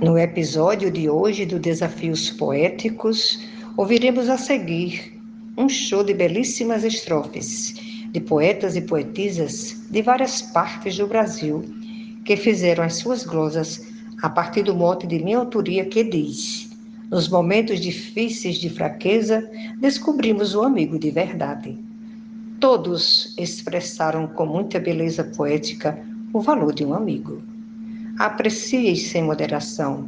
No episódio de hoje do Desafios Poéticos, ouviremos a seguir um show de belíssimas estrofes de poetas e poetisas de várias partes do Brasil que fizeram as suas glosas a partir do mote de minha autoria que diz: Nos momentos difíceis de fraqueza, descobrimos o amigo de verdade. Todos expressaram com muita beleza poética o valor de um amigo aprecie sem moderação.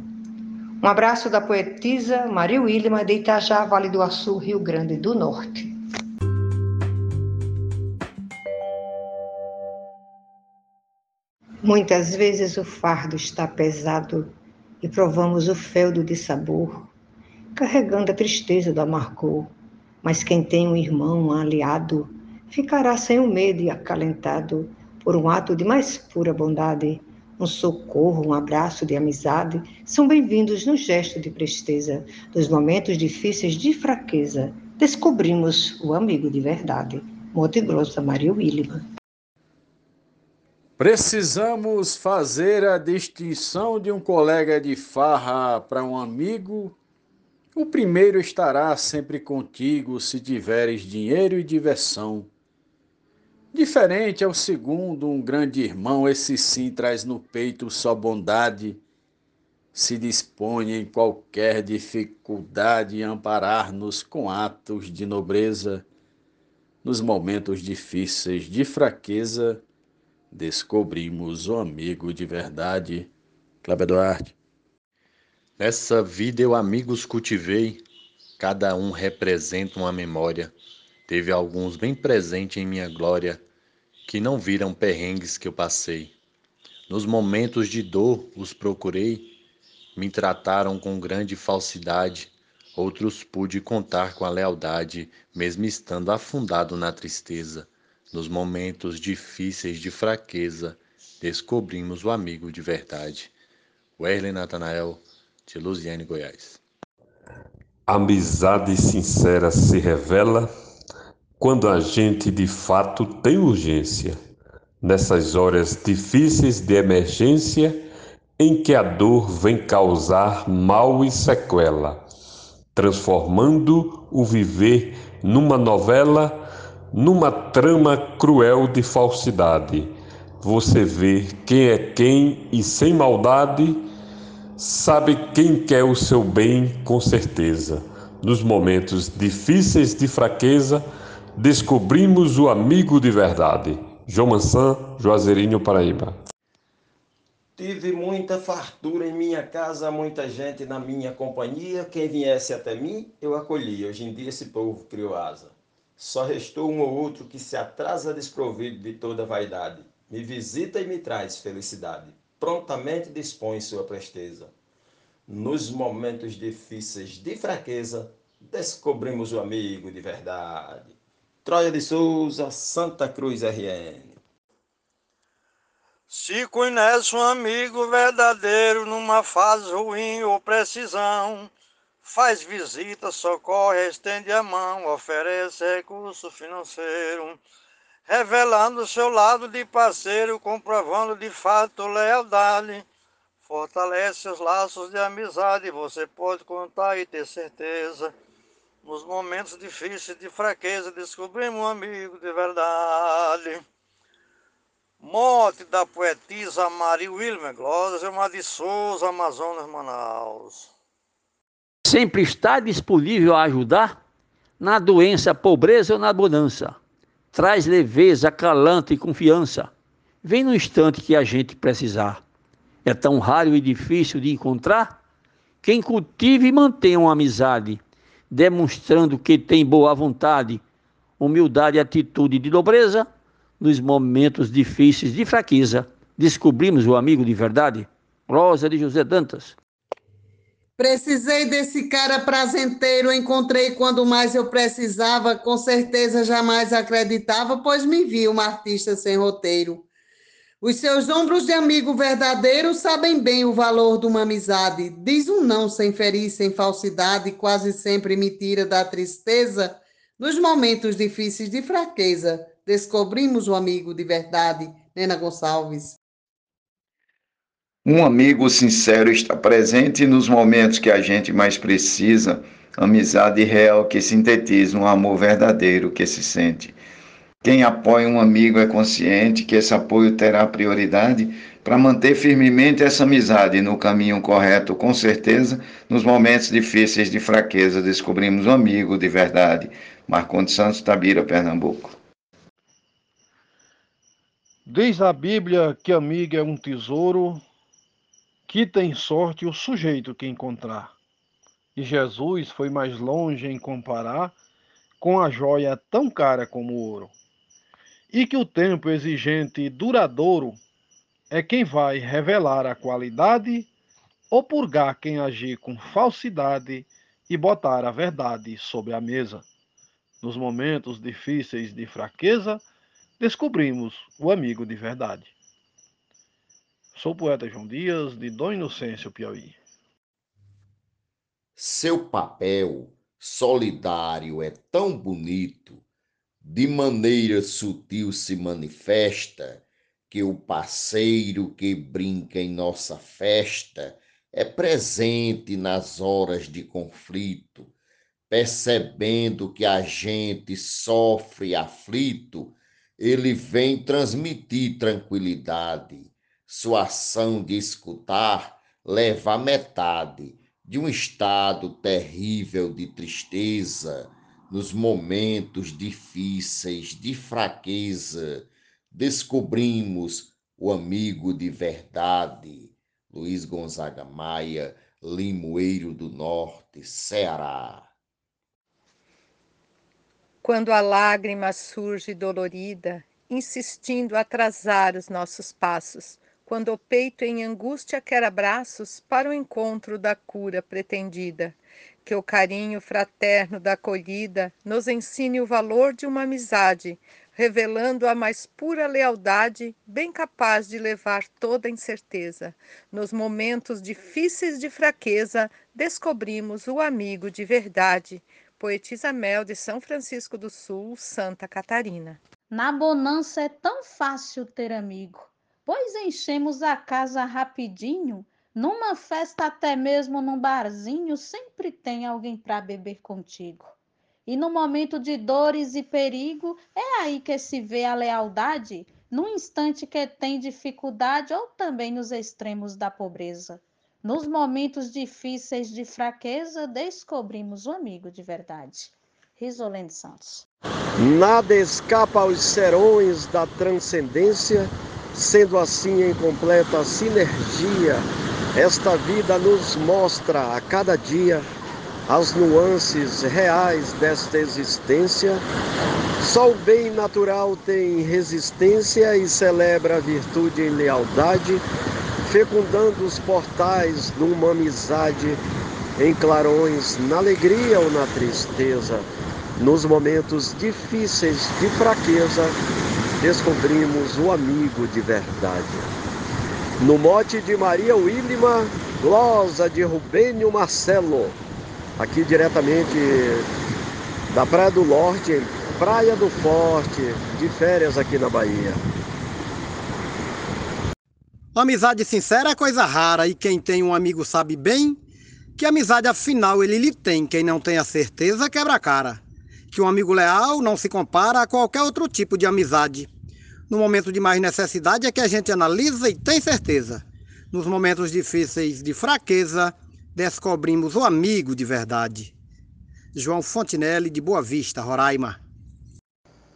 Um abraço da poetisa Maria Wilma de Itajá, Vale do Açu, Rio Grande do Norte. Muitas vezes o fardo está pesado e provamos o feldo de sabor, carregando a tristeza do amargor. Mas quem tem um irmão, um aliado, ficará sem o medo e acalentado por um ato de mais pura bondade um socorro, um abraço de amizade são bem-vindos no gesto de presteza. Dos momentos difíceis de fraqueza, descobrimos o amigo de verdade. Monte Grosso, Maria Williman. Precisamos fazer a distinção de um colega de farra para um amigo. O primeiro estará sempre contigo se tiveres dinheiro e diversão. Diferente é o segundo, um grande irmão, esse sim traz no peito só bondade, se dispõe em qualquer dificuldade amparar-nos com atos de nobreza. Nos momentos difíceis de fraqueza, descobrimos o amigo de verdade. Cláudio Duarte. Nessa vida eu amigos cultivei, cada um representa uma memória Teve alguns bem presente em minha glória, que não viram perrengues que eu passei. Nos momentos de dor os procurei, me trataram com grande falsidade, outros pude contar com a lealdade, mesmo estando afundado na tristeza. Nos momentos difíceis de fraqueza, descobrimos o amigo de verdade. Werley Natanael, de Luziane, Goiás. Amizade sincera se revela quando a gente de fato tem urgência, nessas horas difíceis de emergência em que a dor vem causar mal e sequela, transformando o viver numa novela, numa trama cruel de falsidade. Você vê quem é quem e sem maldade, sabe quem quer o seu bem com certeza. Nos momentos difíceis de fraqueza, descobrimos o amigo de verdade. João Mansan, Juazeirinho, Paraíba. Tive muita fartura em minha casa, muita gente na minha companhia. Quem viesse até mim, eu acolhia. Hoje em dia esse povo criou asa. Só restou um ou outro que se atrasa desprovido de toda vaidade. Me visita e me traz felicidade. Prontamente dispõe sua presteza. Nos momentos difíceis de fraqueza, descobrimos o amigo de verdade. Troia de Souza, Santa Cruz RN. Se conhece um amigo verdadeiro numa fase ruim ou precisão, faz visita, socorre, estende a mão, oferece recurso financeiro, revelando seu lado de parceiro, comprovando de fato lealdade, fortalece os laços de amizade, você pode contar e ter certeza nos momentos difíceis de fraqueza, descobrimos um amigo de verdade. Morte da poetisa Maria Wilmer Glória uma de Souza, Amazonas, Manaus. Sempre está disponível a ajudar na doença, pobreza ou na bonança. Traz leveza, calanto e confiança. Vem no instante que a gente precisar. É tão raro e difícil de encontrar quem cultive e mantenha uma amizade demonstrando que tem boa vontade, humildade e atitude de nobreza, nos momentos difíceis de fraqueza, descobrimos o amigo de verdade. Rosa de José Dantas. Precisei desse cara prazenteiro, encontrei quando mais eu precisava, com certeza jamais acreditava, pois me vi uma artista sem roteiro. Os seus ombros de amigo verdadeiro sabem bem o valor de uma amizade. Diz um não sem ferir, sem falsidade, quase sempre me tira da tristeza. Nos momentos difíceis de fraqueza, descobrimos o amigo de verdade. Nena Gonçalves. Um amigo sincero está presente nos momentos que a gente mais precisa, amizade real que sintetiza um amor verdadeiro que se sente. Quem apoia um amigo é consciente que esse apoio terá prioridade para manter firmemente essa amizade no caminho correto, com certeza, nos momentos difíceis de fraqueza, descobrimos um amigo de verdade. Marcondes Santos, Tabira, Pernambuco. Diz a Bíblia que amigo é um tesouro que tem sorte o sujeito que encontrar. E Jesus foi mais longe em comparar com a joia tão cara como o ouro. E que o tempo exigente e duradouro é quem vai revelar a qualidade ou purgar quem agir com falsidade e botar a verdade sobre a mesa. Nos momentos difíceis de fraqueza, descobrimos o amigo de verdade. Sou o poeta João Dias, de Dom Inocêncio, Piauí. Seu papel solidário é tão bonito, de maneira sutil se manifesta, que o parceiro que brinca em nossa festa é presente nas horas de conflito, percebendo que a gente sofre aflito, ele vem transmitir tranquilidade. Sua ação de escutar leva a metade de um estado terrível de tristeza, nos momentos difíceis de fraqueza, descobrimos o amigo de verdade. Luiz Gonzaga Maia, Limoeiro do Norte, Ceará. Quando a lágrima surge dolorida, insistindo atrasar os nossos passos, quando o peito em angústia quer abraços para o encontro da cura pretendida. Que o carinho fraterno da acolhida nos ensine o valor de uma amizade, revelando a mais pura lealdade, bem capaz de levar toda incerteza. Nos momentos difíceis de fraqueza, descobrimos o amigo de verdade. Poetisa Mel de São Francisco do Sul, Santa Catarina. Na bonança é tão fácil ter amigo pois enchemos a casa rapidinho. Numa festa, até mesmo num barzinho, sempre tem alguém para beber contigo. E no momento de dores e perigo, é aí que se vê a lealdade, no instante que tem dificuldade ou também nos extremos da pobreza. Nos momentos difíceis de fraqueza, descobrimos o amigo de verdade. Risolene Santos. Nada escapa aos serões da transcendência Sendo assim, em completa sinergia, esta vida nos mostra a cada dia as nuances reais desta existência. Só o bem natural tem resistência e celebra a virtude em lealdade, fecundando os portais de uma amizade em clarões, na alegria ou na tristeza, nos momentos difíceis de fraqueza descobrimos o amigo de verdade. No mote de Maria Willima, glosa de Rubênio Marcelo, aqui diretamente da Praia do Norte, Praia do Forte, de férias aqui na Bahia. Amizade sincera é coisa rara e quem tem um amigo sabe bem que amizade afinal ele lhe tem. Quem não tem a certeza quebra a cara. Que um amigo leal não se compara a qualquer outro tipo de amizade. No momento de mais necessidade é que a gente analisa e tem certeza. Nos momentos difíceis de fraqueza, descobrimos o amigo de verdade. João Fontinelli, de Boa Vista, Roraima.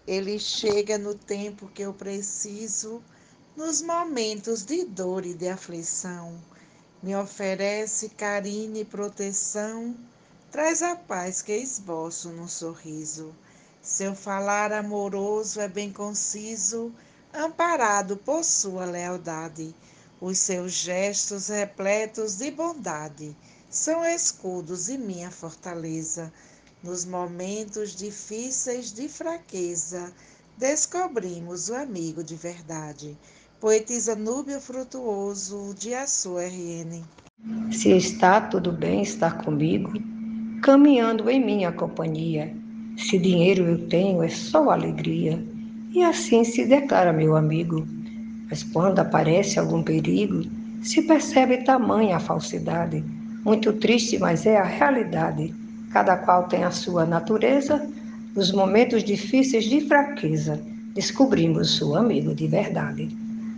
Ele chega no tempo que eu preciso, nos momentos de dor e de aflição. Me oferece carinho e proteção, traz a paz que esboço no sorriso. Seu falar amoroso é bem conciso, amparado por sua lealdade. Os seus gestos repletos de bondade são escudos e minha fortaleza. Nos momentos difíceis de fraqueza, descobrimos o amigo de verdade. Poetisa Núbia Frutuoso, de Açu RN. Se está tudo bem estar comigo, caminhando em minha companhia. Se dinheiro eu tenho, é só alegria e assim se declara meu amigo. Mas quando aparece algum perigo, se percebe tamanha falsidade. Muito triste, mas é a realidade. Cada qual tem a sua natureza. Nos momentos difíceis de fraqueza, descobrimos o amigo de verdade.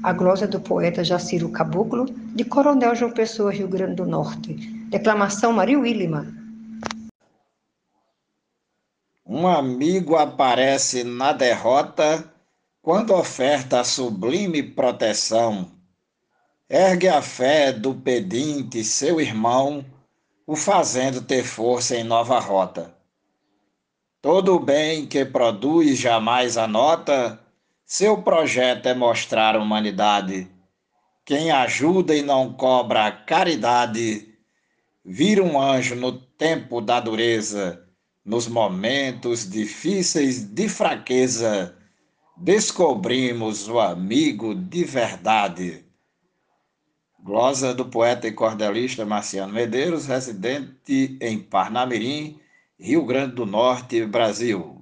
A glosa do poeta Jaciro Caboclo, de Coronel João Pessoa, Rio Grande do Norte. Declamação Maria Willima. Um amigo aparece na derrota quando oferta a sublime proteção. Ergue a fé do pedinte, seu irmão, o fazendo ter força em nova rota. Todo bem que produz jamais anota, seu projeto é mostrar a humanidade. Quem ajuda e não cobra caridade, vira um anjo no tempo da dureza, nos momentos difíceis de fraqueza, descobrimos o amigo de verdade. Glosa do poeta e cordelista Marciano Medeiros, residente em Parnamirim, Rio Grande do Norte, Brasil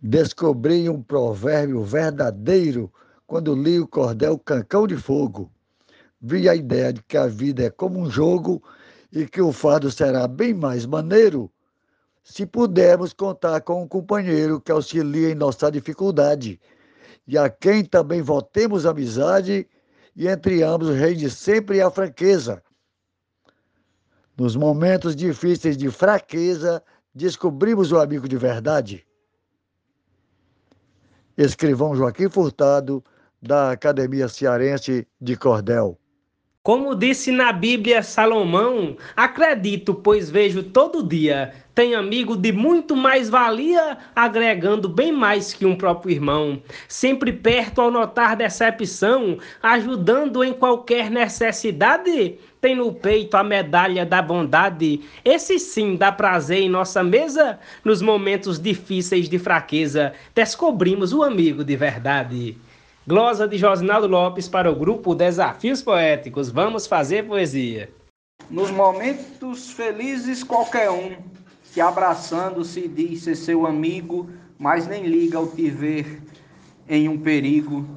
descobri um provérbio verdadeiro quando li o cordel Cancão de Fogo. Vi a ideia de que a vida é como um jogo e que o fardo será bem mais maneiro se pudermos contar com um companheiro que auxilie em nossa dificuldade e a quem também votemos amizade e entre ambos reine sempre a franqueza. Nos momentos difíceis de fraqueza, descobrimos o amigo de verdade. Escrivão Joaquim Furtado, da Academia Cearense de Cordel. Como disse na Bíblia Salomão, acredito, pois vejo todo dia. Tem amigo de muito mais valia, agregando bem mais que um próprio irmão. Sempre perto ao notar decepção, ajudando em qualquer necessidade. Tem no peito a medalha da bondade. Esse sim dá prazer em nossa mesa. Nos momentos difíceis de fraqueza, descobrimos o amigo de verdade. Glosa de Josinaldo Lopes para o grupo Desafios Poéticos. Vamos fazer poesia. Nos momentos felizes, qualquer um que abraçando-se diz ser seu amigo, mas nem liga ao te ver em um perigo,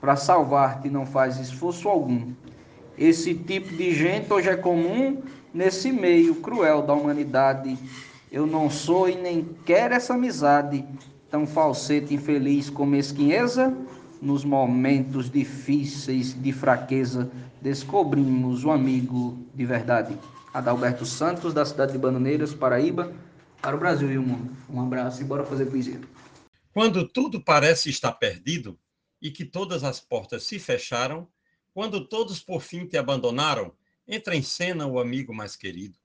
para salvar-te não faz esforço algum. Esse tipo de gente hoje é comum nesse meio cruel da humanidade. Eu não sou e nem quero essa amizade tão falseta, infeliz com mesquinheza nos momentos difíceis de fraqueza, descobrimos o amigo de verdade. Adalberto Santos, da cidade de Bananeiras, Paraíba, para o Brasil e o mundo. Um abraço e bora fazer poesia. Quando tudo parece estar perdido e que todas as portas se fecharam, quando todos por fim te abandonaram, entra em cena o amigo mais querido.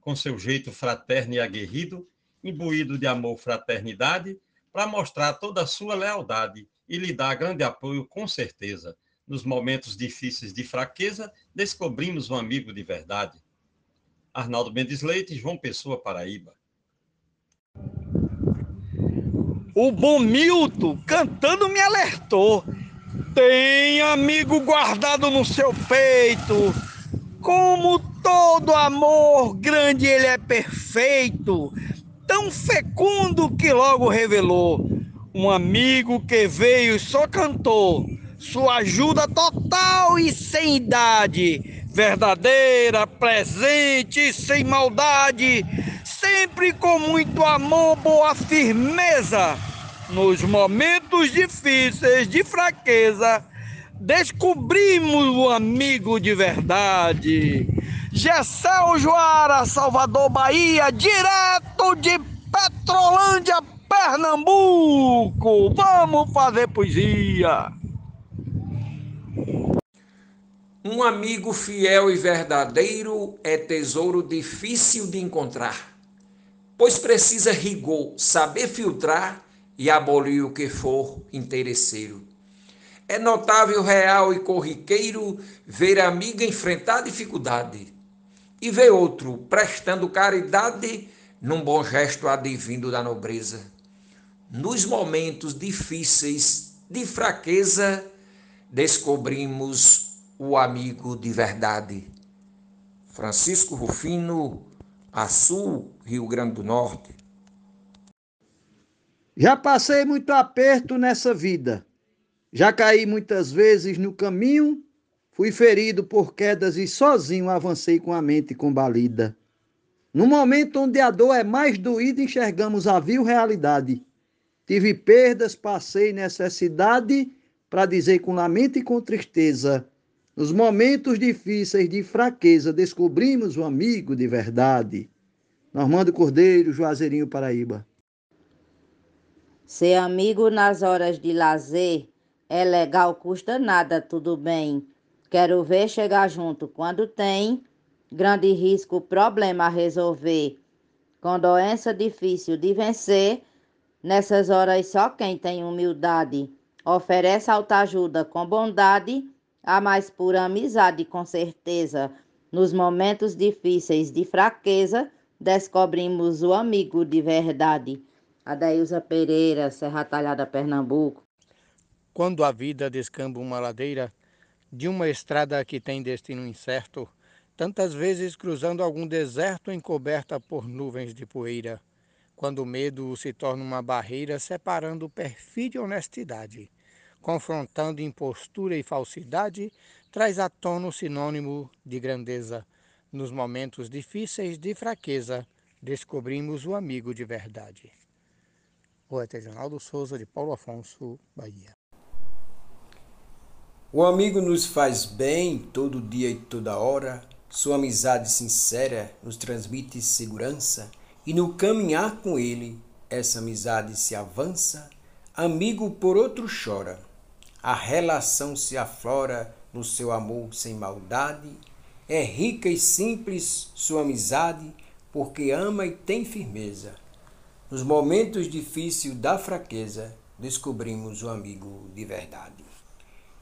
Com seu jeito fraterno e aguerrido, imbuído de amor fraternidade, para mostrar toda a sua lealdade e lhe dá grande apoio, com certeza. Nos momentos difíceis de fraqueza, descobrimos um amigo de verdade. Arnaldo Mendes Leite, João Pessoa, Paraíba. O bom Milton cantando me alertou. Tem amigo guardado no seu peito. Como todo amor grande, ele é perfeito. Tão fecundo que logo revelou um amigo que veio só cantou, sua ajuda total e sem idade, verdadeira, presente, sem maldade, sempre com muito amor, boa firmeza. Nos momentos difíceis de fraqueza, descobrimos o amigo de verdade. Gessel Joara, Salvador, Bahia, direto de Petrolândia, Pernambuco! Vamos fazer poesia! Um amigo fiel e verdadeiro é tesouro difícil de encontrar, pois precisa rigor, saber filtrar e abolir o que for interesseiro. É notável, real e corriqueiro ver amigo enfrentar dificuldade e ver outro prestando caridade num bom gesto advindo da nobreza nos momentos difíceis de fraqueza, descobrimos o amigo de verdade. Francisco Rufino, Açu, Rio Grande do Já passei muito aperto nessa vida, Já caí muitas vezes no caminho, fui ferido por quedas e sozinho avancei com a mente combalida. No momento onde a dor é mais doída, enxergamos a vil realidade. Tive perdas, passei necessidade, para dizer com lamento e com tristeza. Nos momentos difíceis de fraqueza, descobrimos o amigo de verdade. Normando Cordeiro, Juazeirinho, Paraíba. Ser amigo nas horas de lazer é legal, custa nada, tudo bem. Quero ver chegar junto quando tem grande risco, problema a resolver. Com doença difícil de vencer, nessas horas só quem tem humildade oferece alta ajuda com bondade, a mais pura amizade, com certeza. Nos momentos difíceis de fraqueza, descobrimos o amigo de verdade. Adeilza Pereira, Serra Talhada, Pernambuco. Quando a vida descamba uma ladeira de uma estrada que tem destino incerto, tantas vezes cruzando algum deserto encoberta por nuvens de poeira, quando o medo se torna uma barreira separando perfídia e honestidade, confrontando impostura e falsidade, traz à tona o sinônimo de grandeza. Nos momentos difíceis de fraqueza, descobrimos o amigo de verdade. Poeta Reginaldo Souza, de Paulo Afonso, Bahia. O amigo nos faz bem todo dia e toda hora, sua amizade sincera nos transmite segurança, e no caminhar com ele, essa amizade se avança, amigo por outro chora, a relação se aflora no seu amor sem maldade, é rica e simples sua amizade, porque ama e tem firmeza. Nos momentos difíceis da fraqueza, descobrimos o amigo de verdade.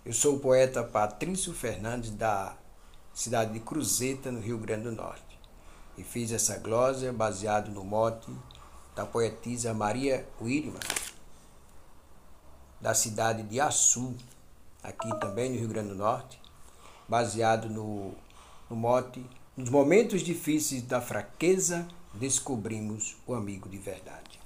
Eu sou o poeta Patrício Fernandes, da cidade de Cruzeta, no Rio Grande do Norte, e fiz essa glósia baseado no mote da poetisa Maria Wirman, da cidade de Açu, aqui também no Rio Grande do Norte, baseado no, no mote Nos momentos difíceis da fraqueza, descobrimos o amigo de verdade.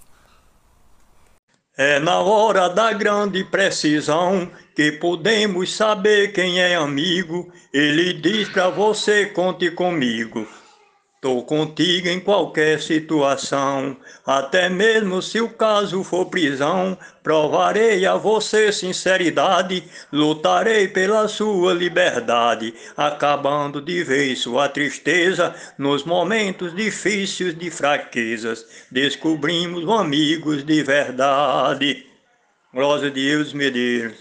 É na hora da grande precisão que podemos saber quem é amigo. Ele diz para você: conte comigo. Tô contigo em qualquer situação, até mesmo se o caso for prisão. Provarei a você sinceridade, lutarei pela sua liberdade, acabando de vez sua tristeza nos momentos difíceis de fraquezas. Descobrimos amigos de verdade. Glória a Deus, Medeiros.